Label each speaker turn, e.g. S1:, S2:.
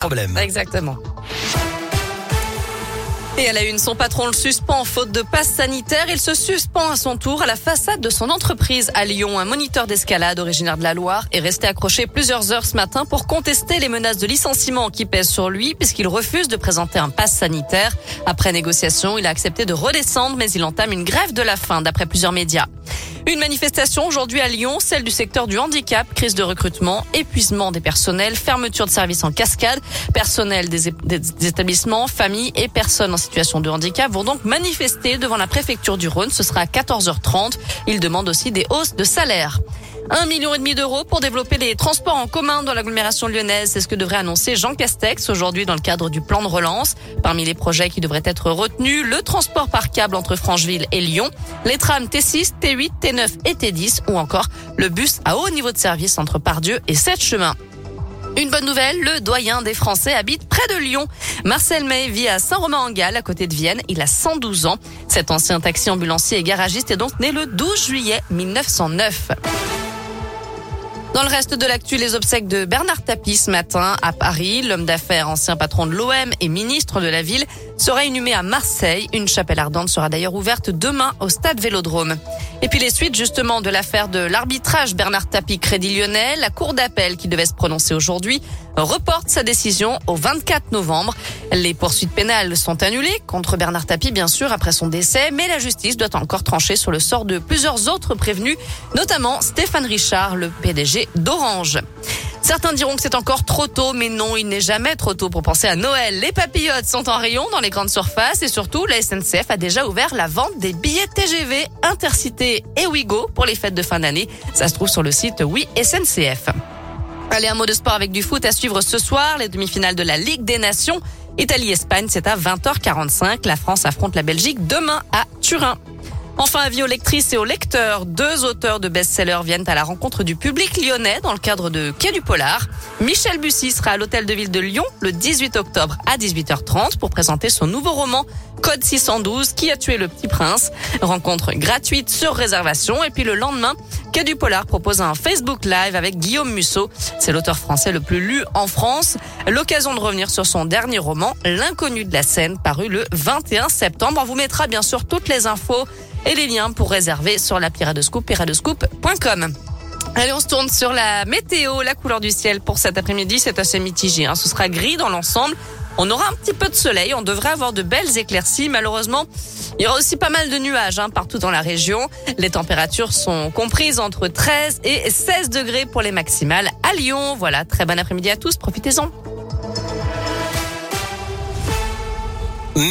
S1: Problème.
S2: Exactement. Et elle a une, son patron le suspend faute de passe sanitaire. Il se suspend à son tour à la façade de son entreprise à Lyon. Un moniteur d'escalade originaire de la Loire est resté accroché plusieurs heures ce matin pour contester les menaces de licenciement qui pèsent sur lui puisqu'il refuse de présenter un passe sanitaire. Après négociation, il a accepté de redescendre mais il entame une grève de la faim d'après plusieurs médias. Une manifestation aujourd'hui à Lyon, celle du secteur du handicap, crise de recrutement, épuisement des personnels, fermeture de services en cascade, personnel des, établissements, familles et personnes en situation de handicap vont donc manifester devant la préfecture du Rhône. Ce sera à 14h30. Ils demandent aussi des hausses de salaire. Un million et demi d'euros pour développer les transports en commun dans l'agglomération lyonnaise. C'est ce que devrait annoncer Jean Castex aujourd'hui dans le cadre du plan de relance. Parmi les projets qui devraient être retenus, le transport par câble entre Francheville et Lyon, les trams T6, T8, T9 et T10 ou encore le bus à haut niveau de service entre Pardieu et Sept Chemins. Une bonne nouvelle, le doyen des Français habite près de Lyon. Marcel May vit à Saint-Romain-en-Galles, à côté de Vienne. Il a 112 ans. Cet ancien taxi ambulancier et garagiste est donc né le 12 juillet 1909. Dans le reste de l'actu, les obsèques de Bernard Tapie ce matin à Paris. L'homme d'affaires, ancien patron de l'OM et ministre de la ville, sera inhumé à Marseille. Une chapelle ardente sera d'ailleurs ouverte demain au stade Vélodrome. Et puis les suites justement de l'affaire de l'arbitrage Bernard Tapie Crédit Lyonnais, la cour d'appel qui devait se prononcer aujourd'hui reporte sa décision au 24 novembre. Les poursuites pénales sont annulées contre Bernard Tapie bien sûr après son décès, mais la justice doit encore trancher sur le sort de plusieurs autres prévenus, notamment Stéphane Richard, le PDG d'Orange. Certains diront que c'est encore trop tôt, mais non, il n'est jamais trop tôt pour penser à Noël. Les papillotes sont en rayon dans les grandes surfaces et surtout, la SNCF a déjà ouvert la vente des billets TGV Intercité et Ouigo pour les fêtes de fin d'année. Ça se trouve sur le site Oui SNCF. Allez, un mot de sport avec du foot à suivre ce soir, les demi-finales de la Ligue des Nations. Italie-Espagne, c'est à 20h45. La France affronte la Belgique demain à Turin. Enfin, avis aux lectrices et aux lecteurs, deux auteurs de best-sellers viennent à la rencontre du public lyonnais dans le cadre de Quai du Polar. Michel Bussy sera à l'hôtel de ville de Lyon le 18 octobre à 18h30 pour présenter son nouveau roman Code 612 qui a tué le petit prince? Rencontre gratuite sur réservation et puis le lendemain, Quai du Polar propose un Facebook Live avec Guillaume Musso. C'est l'auteur français le plus lu en France. L'occasion de revenir sur son dernier roman, L'inconnu de la scène, paru le 21 septembre. On vous mettra bien sûr toutes les infos et les liens pour réserver sur l'appli Radescoop et radescoop.com. Allez, on se tourne sur la météo, la couleur du ciel pour cet après-midi, c'est assez mitigé. Hein. Ce sera gris dans l'ensemble. On aura un petit peu de soleil, on devrait avoir de belles éclaircies. Malheureusement, il y aura aussi pas mal de nuages hein, partout dans la région. Les températures sont comprises entre 13 et 16 degrés pour les maximales à Lyon. Voilà, très bon après-midi à tous, profitez-en.